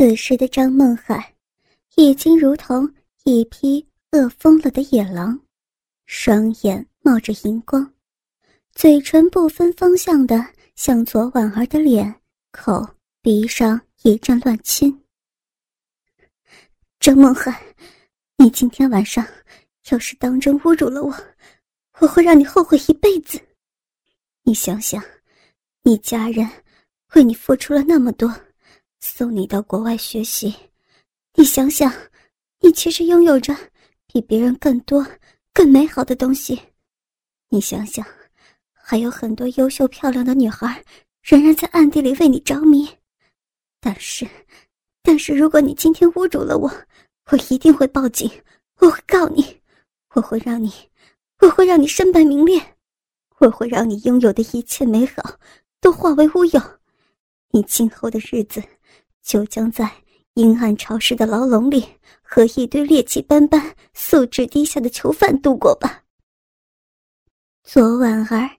此时的张梦海，已经如同一匹饿疯了的野狼，双眼冒着银光，嘴唇不分方向的向左婉儿的脸、口、鼻上一阵乱亲。张梦海，你今天晚上要是当真侮辱了我，我会让你后悔一辈子。你想想，你家人为你付出了那么多。送你到国外学习，你想想，你其实拥有着比别人更多、更美好的东西。你想想，还有很多优秀漂亮的女孩仍然在暗地里为你着迷。但是，但是，如果你今天侮辱了我，我一定会报警，我会告你，我会让你，我会让你身败名裂，我会让你拥有的一切美好都化为乌有。你今后的日子。就将在阴暗潮湿的牢笼里和一堆劣迹斑斑、素质低下的囚犯度过吧。左婉儿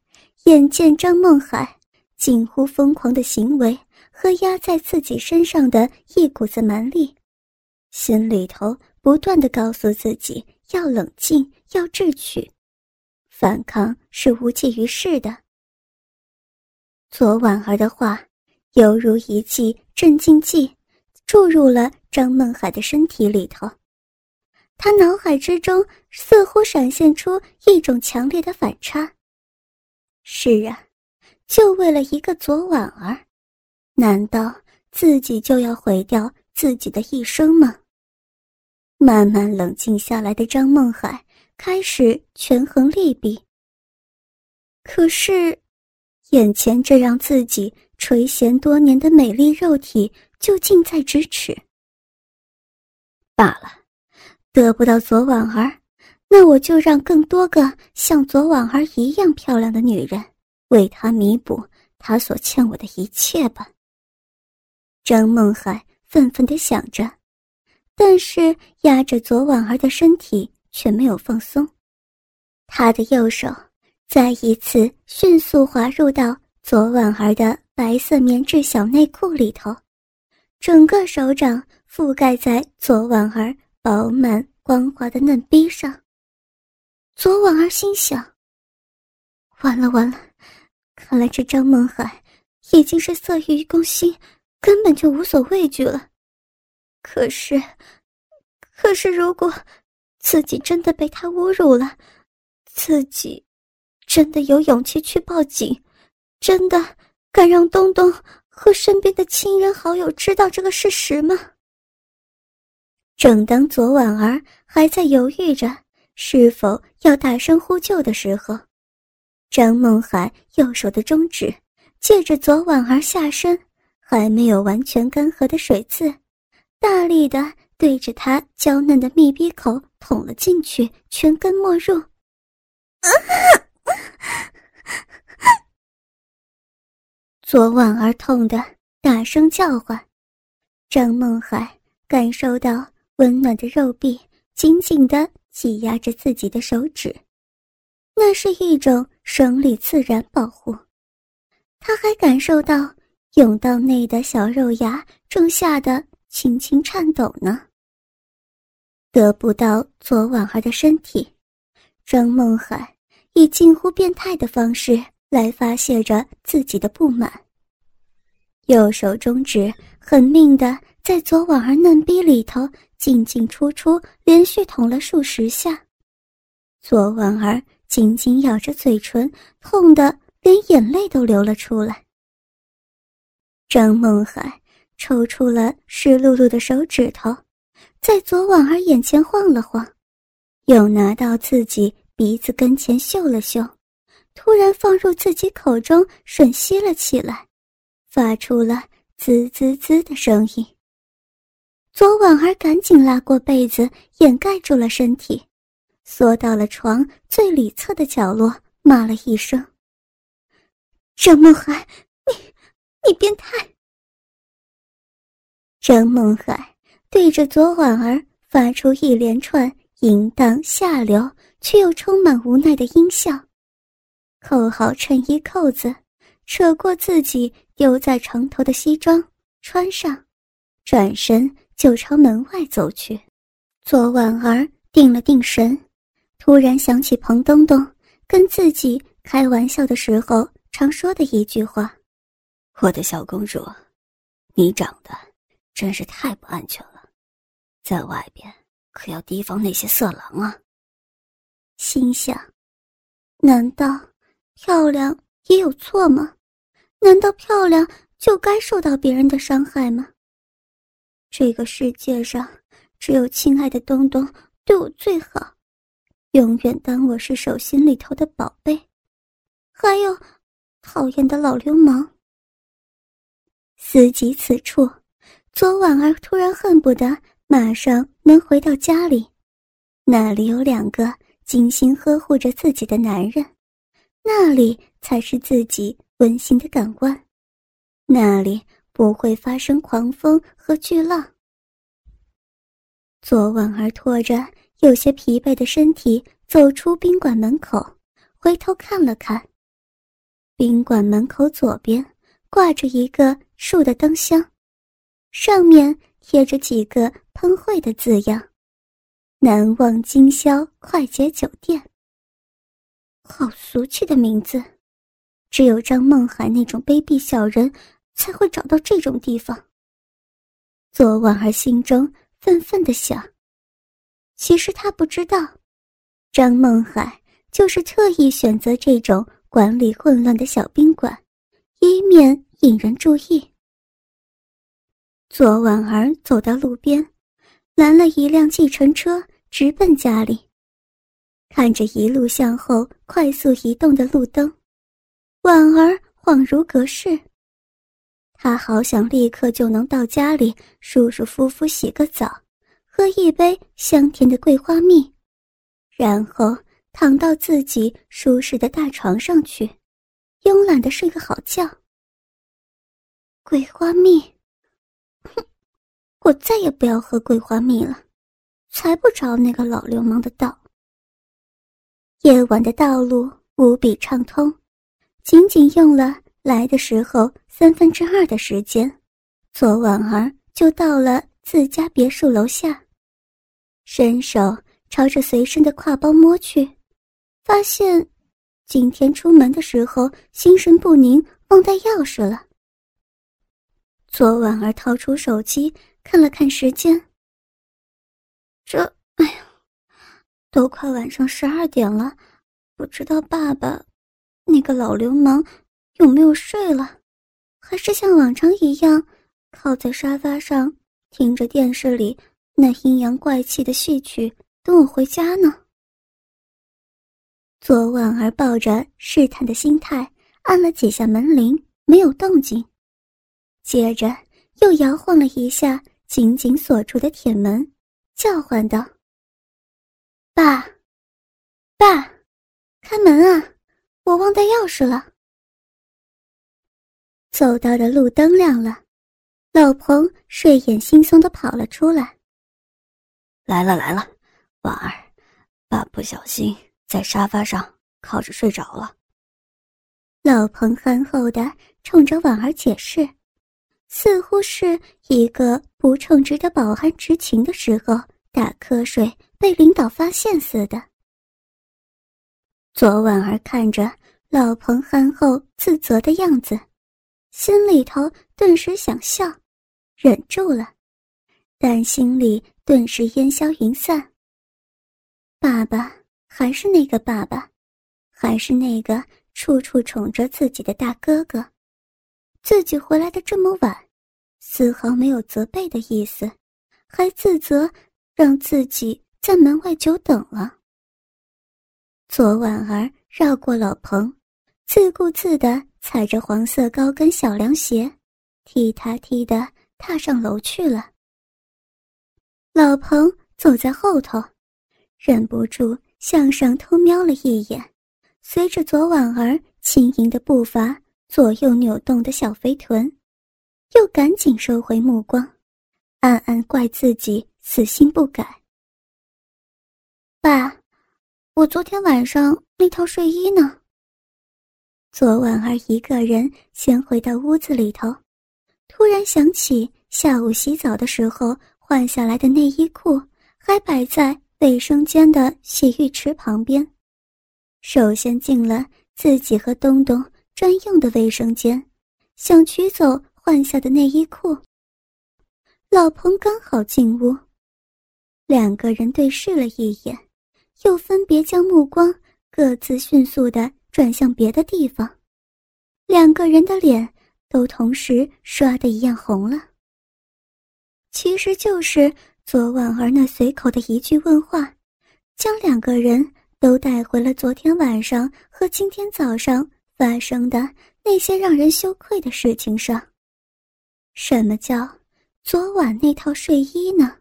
眼见张梦海近乎疯狂的行为和压在自己身上的一股子蛮力，心里头不断的告诉自己要冷静，要智取，反抗是无济于事的。左婉儿的话。犹如一剂镇静剂，注入了张梦海的身体里头。他脑海之中似乎闪现出一种强烈的反差。是啊，就为了一个左婉儿，难道自己就要毁掉自己的一生吗？慢慢冷静下来的张梦海开始权衡利弊。可是，眼前这让自己。垂涎多年的美丽肉体就近在咫尺。罢了，得不到左婉儿，那我就让更多个像左婉儿一样漂亮的女人为他弥补他所欠我的一切吧。张梦海愤愤地想着，但是压着左婉儿的身体却没有放松，他的右手再一次迅速滑入到左婉儿的。白色棉质小内裤里头，整个手掌覆盖在左婉儿饱满光滑的嫩逼上。左婉儿心想：完了完了，看来这张梦海已经是色欲攻心，根本就无所畏惧了。可是，可是如果自己真的被他侮辱了，自己真的有勇气去报警，真的。敢让东东和身边的亲人好友知道这个事实吗？正当左婉儿还在犹豫着是否要大声呼救的时候，张梦海右手的中指借着左婉儿下身还没有完全干涸的水渍，大力的对着她娇嫩的密闭口捅了进去，全根没入。啊！左婉儿痛得大声叫唤，张梦海感受到温暖的肉壁紧紧地挤压着自己的手指，那是一种生理自然保护。他还感受到甬道内的小肉芽正吓得轻轻颤抖呢。得不到左婉儿的身体，张梦海以近乎变态的方式。来发泄着自己的不满。右手中指狠命的在左婉儿嫩逼里头进进出出，连续捅了数十下。左婉儿紧紧咬着嘴唇，痛得连眼泪都流了出来。张梦海抽出了湿漉漉的手指头，在左婉儿眼前晃了晃，又拿到自己鼻子跟前嗅了嗅。突然放入自己口中吮吸了起来，发出了滋滋滋的声音。左婉儿赶紧拉过被子掩盖住了身体，缩到了床最里侧的角落，骂了一声：“张梦涵，你，你变态！”张梦涵对着左婉儿发出一连串淫荡下流却又充满无奈的阴笑。扣好衬衣扣子，扯过自己丢在床头的西装，穿上，转身就朝门外走去。左婉儿定了定神，突然想起彭东东跟自己开玩笑的时候常说的一句话：“我的小公主，你长得真是太不安全了，在外边可要提防那些色狼啊。”心想：难道漂亮也有错吗？难道漂亮就该受到别人的伤害吗？这个世界上只有亲爱的东东对我最好，永远当我是手心里头的宝贝。还有，讨厌的老流氓。思及此处，左婉儿突然恨不得马上能回到家里，那里有两个精心呵护着自己的男人，那里才是自己。温馨的港湾，那里不会发生狂风和巨浪。左婉儿拖着有些疲惫的身体走出宾馆门口，回头看了看。宾馆门口左边挂着一个竖的灯箱，上面贴着几个喷绘的字样：“难忘今宵快捷酒店。”好俗气的名字。只有张梦海那种卑鄙小人，才会找到这种地方。左婉儿心中愤愤的想。其实他不知道，张梦海就是特意选择这种管理混乱的小宾馆，以免引人注意。左婉儿走到路边，拦了一辆计程车，直奔家里。看着一路向后快速移动的路灯。婉儿恍如隔世，她好想立刻就能到家里舒舒服服洗个澡，喝一杯香甜的桂花蜜，然后躺到自己舒适的大床上去，慵懒的睡个好觉。桂花蜜，哼，我再也不要喝桂花蜜了，才不着那个老流氓的道。夜晚的道路无比畅通。仅仅用了来的时候三分之二的时间，左婉儿就到了自家别墅楼下，伸手朝着随身的挎包摸去，发现今天出门的时候心神不宁，忘带钥匙了。左婉儿掏出手机看了看时间，这，哎呀，都快晚上十二点了，不知道爸爸。那个老流氓有没有睡了？还是像往常一样靠在沙发上听着电视里那阴阳怪气的戏曲，等我回家呢？左婉儿抱着试探的心态按了几下门铃，没有动静，接着又摇晃了一下紧紧锁住的铁门，叫唤道：“爸，爸，开门啊！”我忘带钥匙了。走到的路灯亮了，老彭睡眼惺忪的跑了出来。来了来了，婉儿，爸不小心在沙发上靠着睡着了。老彭憨厚的冲着婉儿解释，似乎是一个不称职的保安执勤的时候打瞌睡被领导发现似的。左婉儿看着老彭憨厚自责的样子，心里头顿时想笑，忍住了，但心里顿时烟消云散。爸爸还是那个爸爸，还是那个处处宠着自己的大哥哥，自己回来的这么晚，丝毫没有责备的意思，还自责让自己在门外久等了。左婉儿绕过老彭，自顾自地踩着黄色高跟小凉鞋，踢踏踢地踏上楼去了。老彭走在后头，忍不住向上偷瞄了一眼，随着左婉儿轻盈的步伐左右扭动的小肥臀，又赶紧收回目光，暗暗怪自己死心不改。爸。我昨天晚上那套睡衣呢？昨晚儿一个人先回到屋子里头，突然想起下午洗澡的时候换下来的内衣裤还摆在卫生间的洗浴池旁边。首先进了自己和东东专用的卫生间，想取走换下的内衣裤。老彭刚好进屋，两个人对视了一眼，又分别将目光各自迅速的转向别的地方，两个人的脸都同时刷的一样红了。其实就是昨晚儿那随口的一句问话，将两个人。都带回了昨天晚上和今天早上发生的那些让人羞愧的事情上。什么叫昨晚那套睡衣呢？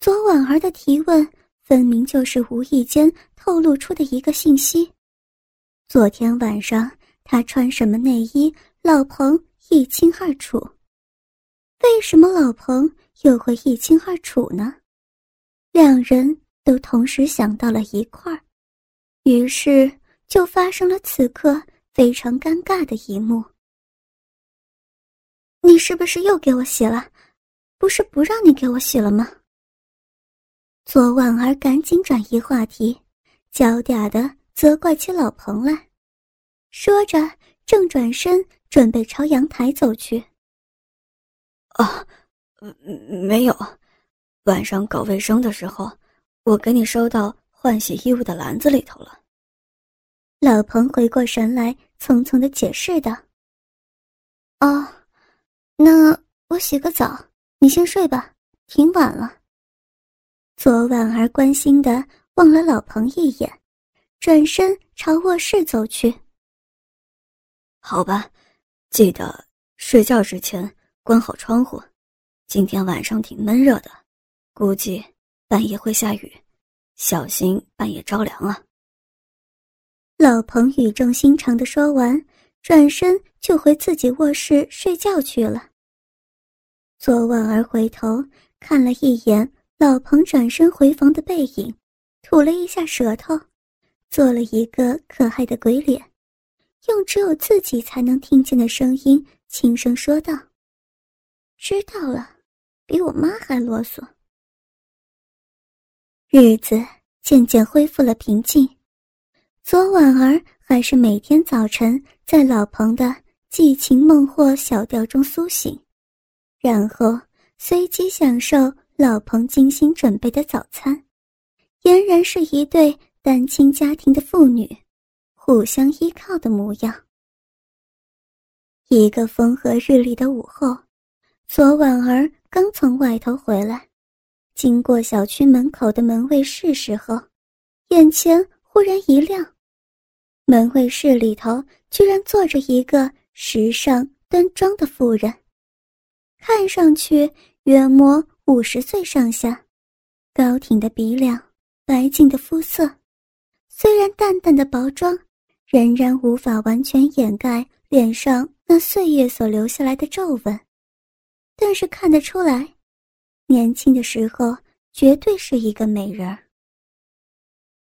昨晚儿的提问分明就是无意间透露出的一个信息。昨天晚上他穿什么内衣，老彭一清二楚。为什么老彭又会一清二楚呢？两人。都同时想到了一块儿，于是就发生了此刻非常尴尬的一幕。你是不是又给我洗了？不是不让你给我洗了吗？左婉儿赶紧转移话题，娇嗲的责怪起老彭来，说着正转身准备朝阳台走去。啊，没有，晚上搞卫生的时候。我给你收到换洗衣物的篮子里头了。老彭回过神来，匆匆的解释道：“哦，那我洗个澡，你先睡吧，挺晚了。”左婉儿关心的望了老彭一眼，转身朝卧室走去。好吧，记得睡觉之前关好窗户，今天晚上挺闷热的，估计。半夜会下雨，小心半夜着凉啊！老彭语重心长的说完，转身就回自己卧室睡觉去了。左婉儿回头看了一眼老彭转身回房的背影，吐了一下舌头，做了一个可爱的鬼脸，用只有自己才能听见的声音轻声说道：“知道了，比我妈还啰嗦。”日子渐渐恢复了平静，左婉儿还是每天早晨在老彭的寄情梦惑小调中苏醒，然后随即享受老彭精心准备的早餐，俨然是一对单亲家庭的父女，互相依靠的模样。一个风和日丽的午后，左婉儿刚从外头回来。经过小区门口的门卫室时候，眼前忽然一亮，门卫室里头居然坐着一个时尚端庄的妇人，看上去约摸五十岁上下，高挺的鼻梁，白净的肤色，虽然淡淡的薄妆，仍然无法完全掩盖脸上那岁月所留下来的皱纹，但是看得出来。年轻的时候绝对是一个美人儿。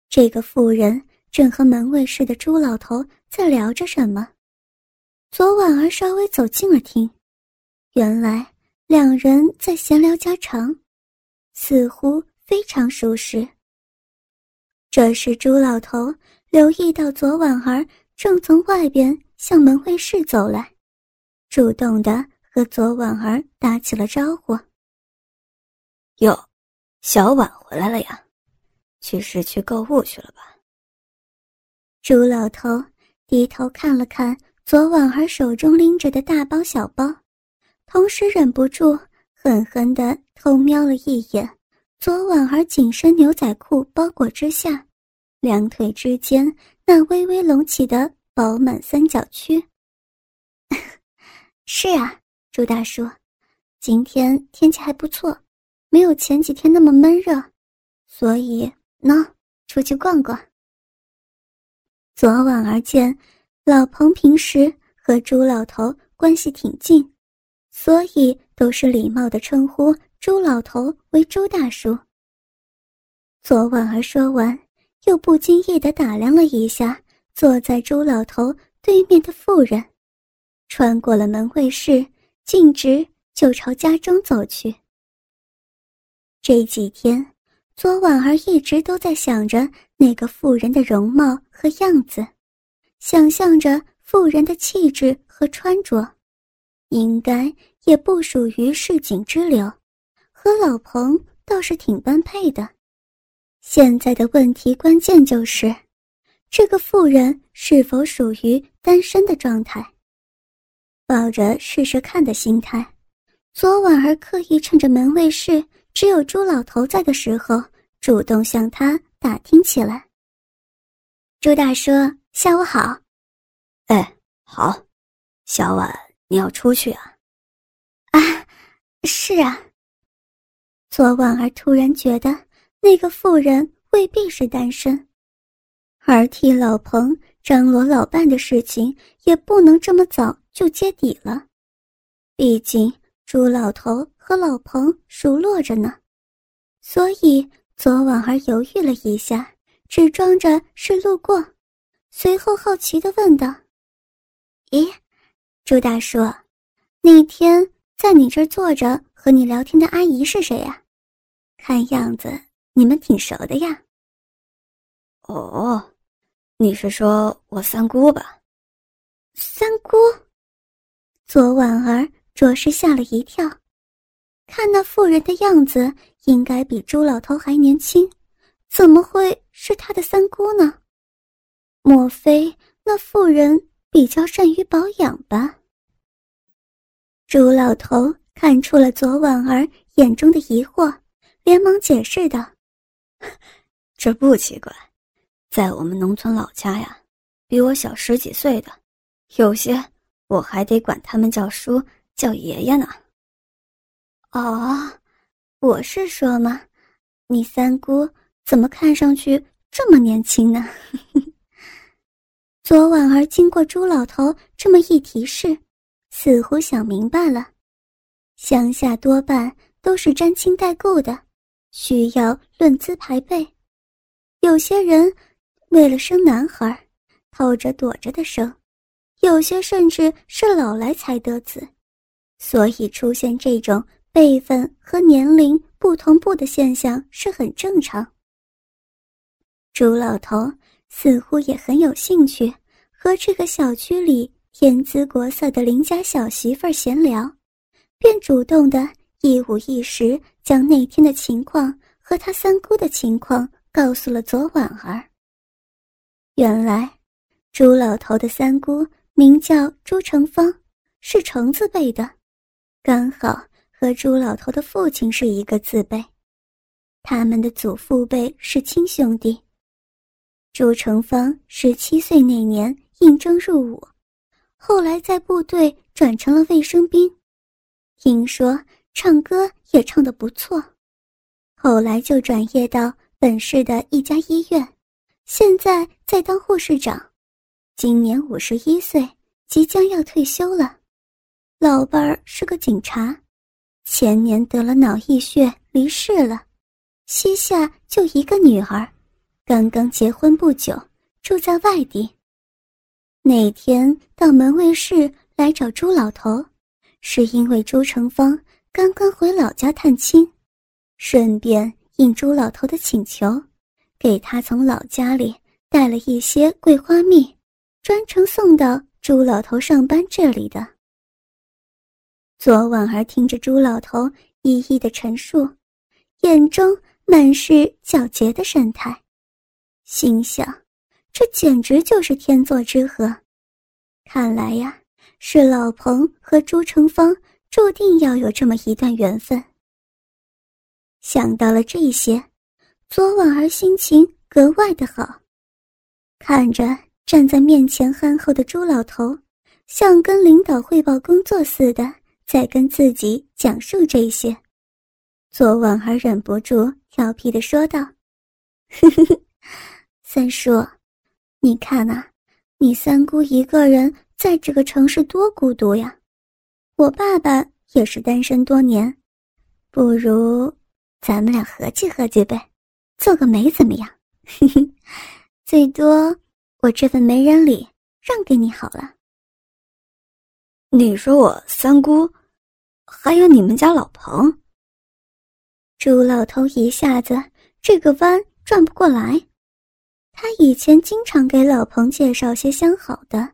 这个妇人正和门卫室的朱老头在聊着什么，左婉儿稍微走近了听，原来两人在闲聊家常，似乎非常熟识。这时朱老头留意到左婉儿正从外边向门卫室走来，主动的和左婉儿打起了招呼。哟，小婉回来了呀，去市区购物去了吧？朱老头低头看了看左婉儿手中拎着的大包小包，同时忍不住狠狠地偷瞄了一眼左婉儿紧身牛仔裤包裹之下，两腿之间那微微隆起的饱满三角区。是啊，朱大叔，今天天气还不错。没有前几天那么闷热，所以呢，出去逛逛。昨晚而见，老彭平时和朱老头关系挺近，所以都是礼貌的称呼朱老头为朱大叔。昨晚儿说完，又不经意的打量了一下坐在朱老头对面的妇人，穿过了门卫室，径直就朝家中走去。这几天，左婉儿一直都在想着那个妇人的容貌和样子，想象着妇人的气质和穿着，应该也不属于市井之流，和老彭倒是挺般配的。现在的问题关键就是，这个妇人是否属于单身的状态。抱着试试看的心态，左婉儿刻意趁着门卫室只有朱老头在的时候，主动向他打听起来。朱大叔，下午好。哎，好。小婉，你要出去啊？啊，是啊。左婉儿突然觉得那个妇人未必是单身，而替老彭张罗老伴的事情也不能这么早。就揭底了，毕竟朱老头和老彭熟络着呢，所以左婉儿犹豫了一下，只装着是路过，随后好奇的问道：“咦，朱大叔，那天在你这儿坐着和你聊天的阿姨是谁呀？看样子你们挺熟的呀。”“哦，你是说我三姑吧？”“三姑。”左婉儿着实吓了一跳，看那妇人的样子，应该比朱老头还年轻，怎么会是他的三姑呢？莫非那妇人比较善于保养吧？朱老头看出了左婉儿眼中的疑惑，连忙解释道：“ 这不奇怪，在我们农村老家呀，比我小十几岁的，有些……”我还得管他们叫叔叫爷爷呢。哦，我是说嘛，你三姑怎么看上去这么年轻呢？左婉儿经过朱老头这么一提示，似乎想明白了。乡下多半都是沾亲带故的，需要论资排辈。有些人为了生男孩，偷着躲着的生。有些甚至是老来才得子，所以出现这种辈分和年龄不同步的现象是很正常。朱老头似乎也很有兴趣和这个小区里天姿国色的邻家小媳妇儿闲聊，便主动的一五一十将那天的情况和他三姑的情况告诉了左婉儿。原来，朱老头的三姑。名叫朱成芳，是成字辈的，刚好和朱老头的父亲是一个字辈。他们的祖父辈是亲兄弟。朱成芳十七岁那年应征入伍，后来在部队转成了卫生兵，听说唱歌也唱得不错，后来就转业到本市的一家医院，现在在当护士长。今年五十一岁，即将要退休了。老伴儿是个警察，前年得了脑溢血离世了，膝下就一个女儿，刚刚结婚不久，住在外地。那天到门卫室来找朱老头，是因为朱成芳刚刚回老家探亲，顺便应朱老头的请求，给他从老家里带了一些桂花蜜。专程送到朱老头上班这里的。左婉儿听着朱老头一一的陈述，眼中满是皎洁的神态，心想：这简直就是天作之合。看来呀，是老彭和朱成芳注定要有这么一段缘分。想到了这些，左婉儿心情格外的好，看着。站在面前憨厚的朱老头，像跟领导汇报工作似的，在跟自己讲述这些。左婉儿忍不住调皮的说道：“呵呵呵，三叔，你看呐，你三姑一个人在这个城市多孤独呀。我爸爸也是单身多年，不如咱们俩合计合计呗，做个媒怎么样？嘿嘿，最多。”我这份媒人礼让给你好了。你说我三姑，还有你们家老彭。朱老头一下子这个弯转不过来。他以前经常给老彭介绍些相好的，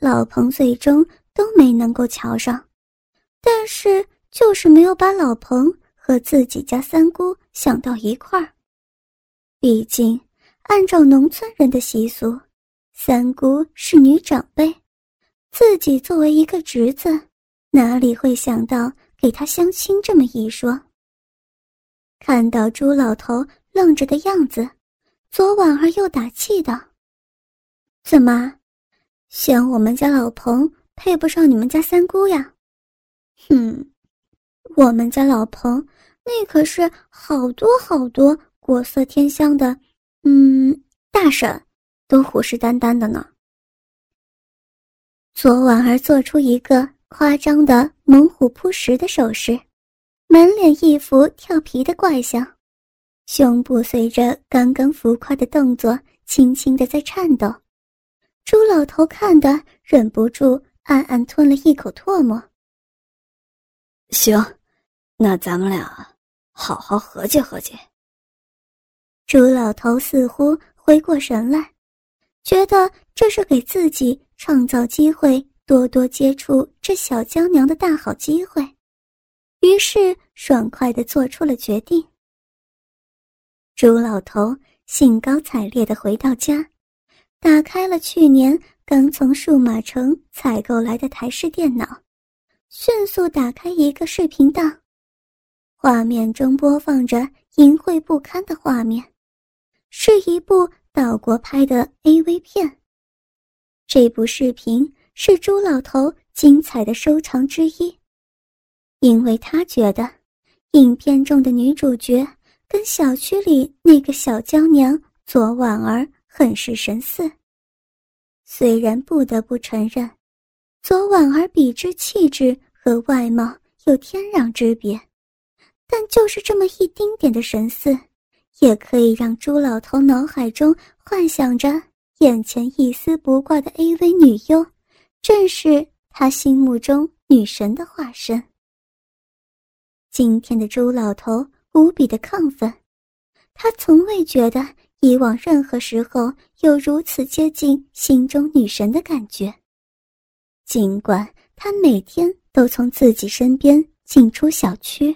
老彭最终都没能够瞧上，但是就是没有把老彭和自己家三姑想到一块儿。毕竟，按照农村人的习俗，三姑是女长辈，自己作为一个侄子，哪里会想到给他相亲这么一说？看到朱老头愣着的样子。左婉儿又打气道：“怎么，嫌我们家老彭配不上你们家三姑呀？哼，我们家老彭那可是好多好多国色天香的，嗯，大婶都虎视眈眈的呢。”左婉儿做出一个夸张的猛虎扑食的手势，满脸一副调皮的怪相。胸部随着刚刚浮夸的动作轻轻的在颤抖，朱老头看的忍不住暗暗吞了一口唾沫。行，那咱们俩好好合计合计。朱老头似乎回过神来，觉得这是给自己创造机会，多多接触这小娇娘的大好机会，于是爽快的做出了决定。朱老头兴高采烈地回到家，打开了去年刚从数码城采购来的台式电脑，迅速打开一个视频档，画面中播放着淫秽不堪的画面，是一部岛国拍的 AV 片。这部视频是朱老头精彩的收藏之一，因为他觉得影片中的女主角。跟小区里那个小娇娘左婉儿很是神似。虽然不得不承认，左婉儿比之气质和外貌有天壤之别，但就是这么一丁点的神似，也可以让朱老头脑海中幻想着眼前一丝不挂的 A.V. 女优，正是他心目中女神的化身。今天的朱老头。无比的亢奋，他从未觉得以往任何时候有如此接近心中女神的感觉。尽管他每天都从自己身边进出小区。